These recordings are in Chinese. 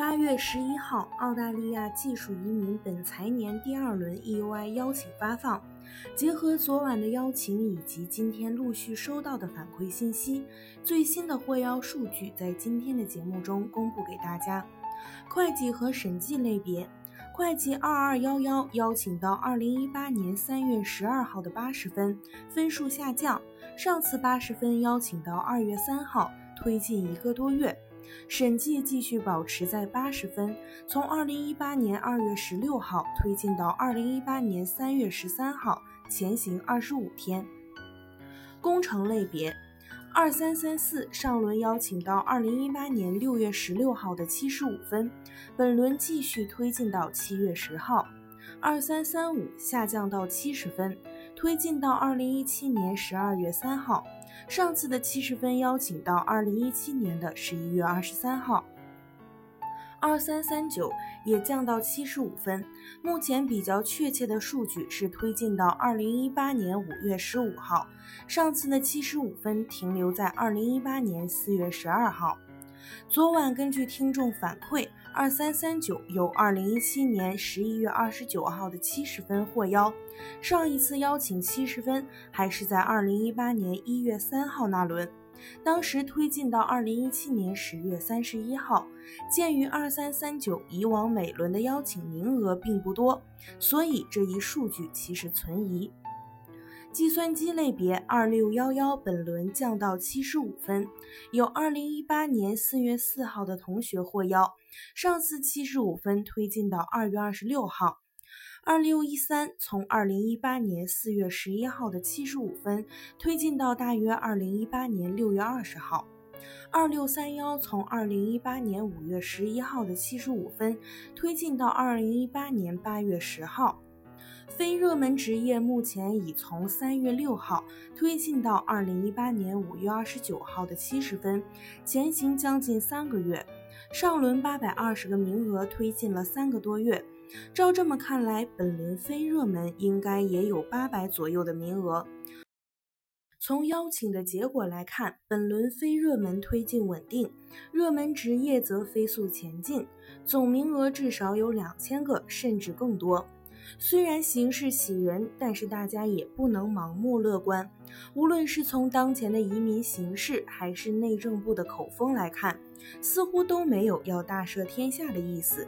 八月十一号，澳大利亚技术移民本财年第二轮 EUI 邀请发放。结合昨晚的邀请以及今天陆续收到的反馈信息，最新的获邀数据在今天的节目中公布给大家。会计和审计类别，会计二二幺幺邀请到二零一八年三月十二号的八十分，分数下降。上次八十分邀请到二月三号，推进一个多月。审计继续保持在八十分，从二零一八年二月十六号推进到二零一八年三月十三号，前行二十五天。工程类别，二三三四上轮邀请到二零一八年六月十六号的七十五分，本轮继续推进到七月十号。二三三五下降到七十分，推进到二零一七年十二月三号。上次的七十分邀请到二零一七年的十一月二十三号，二三三九也降到七十五分。目前比较确切的数据是推进到二零一八年五月十五号，上次的七十五分停留在二零一八年四月十二号。昨晚根据听众反馈。二三三九由二零一七年十一月二十九号的七十分获邀，上一次邀请七十分还是在二零一八年一月三号那轮，当时推进到二零一七年十月三十一号。鉴于二三三九以往每轮的邀请名额并不多，所以这一数据其实存疑。计算机类别二六幺幺本轮降到七十五分，有二零一八年四月四号的同学获邀，上次七十五分推进到二月二十六号。二六一三从二零一八年四月十一号的七十五分推进到大约二零一八年六月二十号。二六三幺从二零一八年五月十一号的七十五分推进到二零一八年八月十号。非热门职业目前已从三月六号推进到二零一八年五月二十九号的七十分，前行将近三个月。上轮八百二十个名额推进了三个多月，照这么看来，本轮非热门应该也有八百左右的名额。从邀请的结果来看，本轮非热门推进稳定，热门职业则飞速前进，总名额至少有两千个，甚至更多。虽然形势喜人，但是大家也不能盲目乐观。无论是从当前的移民形势，还是内政部的口风来看，似乎都没有要大赦天下的意思。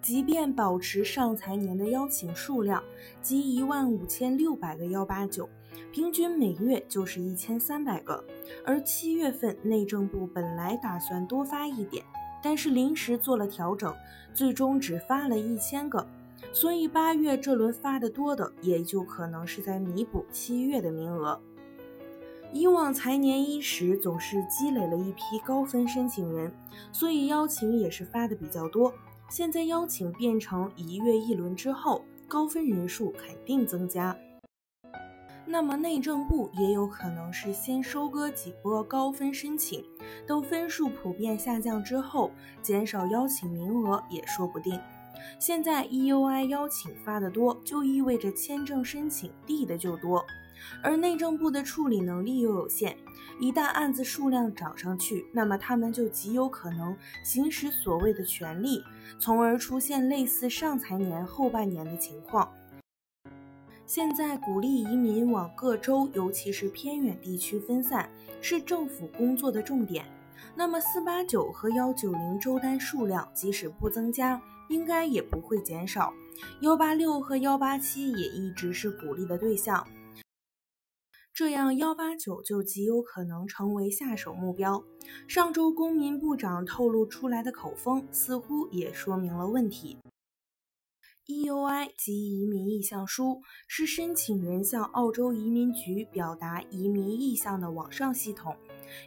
即便保持上财年的邀请数量，即一万五千六百个幺八九，平均每月就是一千三百个。而七月份内政部本来打算多发一点，但是临时做了调整，最终只发了一千个。所以八月这轮发的多的，也就可能是在弥补七月的名额。以往财年伊始总是积累了一批高分申请人，所以邀请也是发的比较多。现在邀请变成一月一轮之后，高分人数肯定增加。那么内政部也有可能是先收割几波高分申请，等分数普遍下降之后，减少邀请名额也说不定。现在 EUI 邀请发的多，就意味着签证申请递的就多，而内政部的处理能力又有限，一旦案子数量涨上去，那么他们就极有可能行使所谓的权利，从而出现类似上财年后半年的情况。现在鼓励移民往各州，尤其是偏远地区分散，是政府工作的重点。那么四八九和幺九零州单数量即使不增加，应该也不会减少，幺八六和幺八七也一直是鼓励的对象，这样幺八九就极有可能成为下手目标。上周公民部长透露出来的口风，似乎也说明了问题。EUI 及移民意向书是申请人向澳洲移民局表达移民意向的网上系统。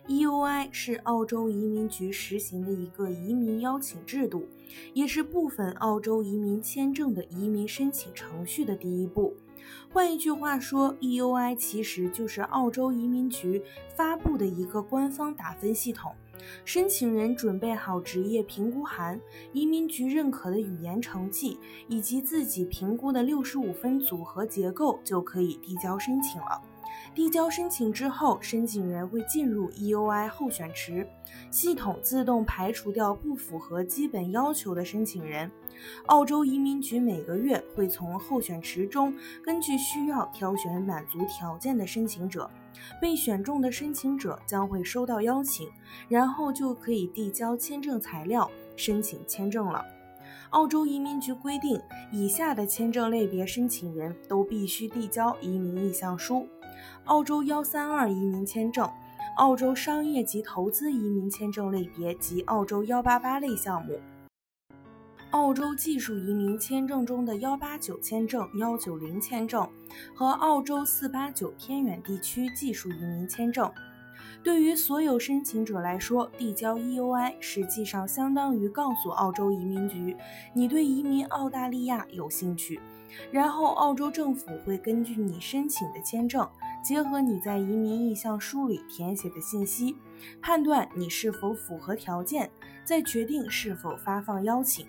EUI 是澳洲移民局实行的一个移民邀请制度，也是部分澳洲移民签证的移民申请程序的第一步。换一句话说，EUI 其实就是澳洲移民局发布的一个官方打分系统。申请人准备好职业评估函、移民局认可的语言成绩以及自己评估的六十五分组合结构，就可以递交申请了。递交申请之后，申请人会进入 EUI 候选池，系统自动排除掉不符合基本要求的申请人。澳洲移民局每个月会从候选池中根据需要挑选满足条件的申请者。被选中的申请者将会收到邀请，然后就可以递交签证材料，申请签证了。澳洲移民局规定，以下的签证类别申请人都必须递交移民意向书：澳洲幺三二移民签证、澳洲商业及投资移民签证类别及澳洲幺八八类项目。澳洲技术移民签证中的幺八九签证、幺九零签证和澳洲四八九偏远地区技术移民签证，对于所有申请者来说，递交 EUI 实际上相当于告诉澳洲移民局你对移民澳大利亚有兴趣，然后澳洲政府会根据你申请的签证，结合你在移民意向书里填写的信息，判断你是否符合条件，再决定是否发放邀请。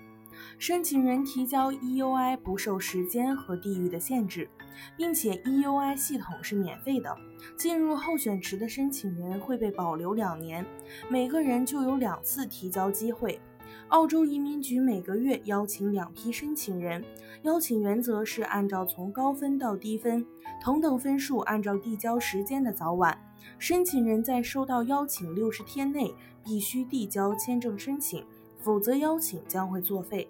申请人提交 EUI 不受时间和地域的限制，并且 EUI 系统是免费的。进入候选池的申请人会被保留两年，每个人就有两次提交机会。澳洲移民局每个月邀请两批申请人，邀请原则是按照从高分到低分，同等分数按照递交时间的早晚。申请人在收到邀请六十天内必须递交签证申请。否则，邀请将会作废。